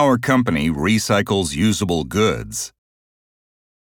Our company recycles usable goods.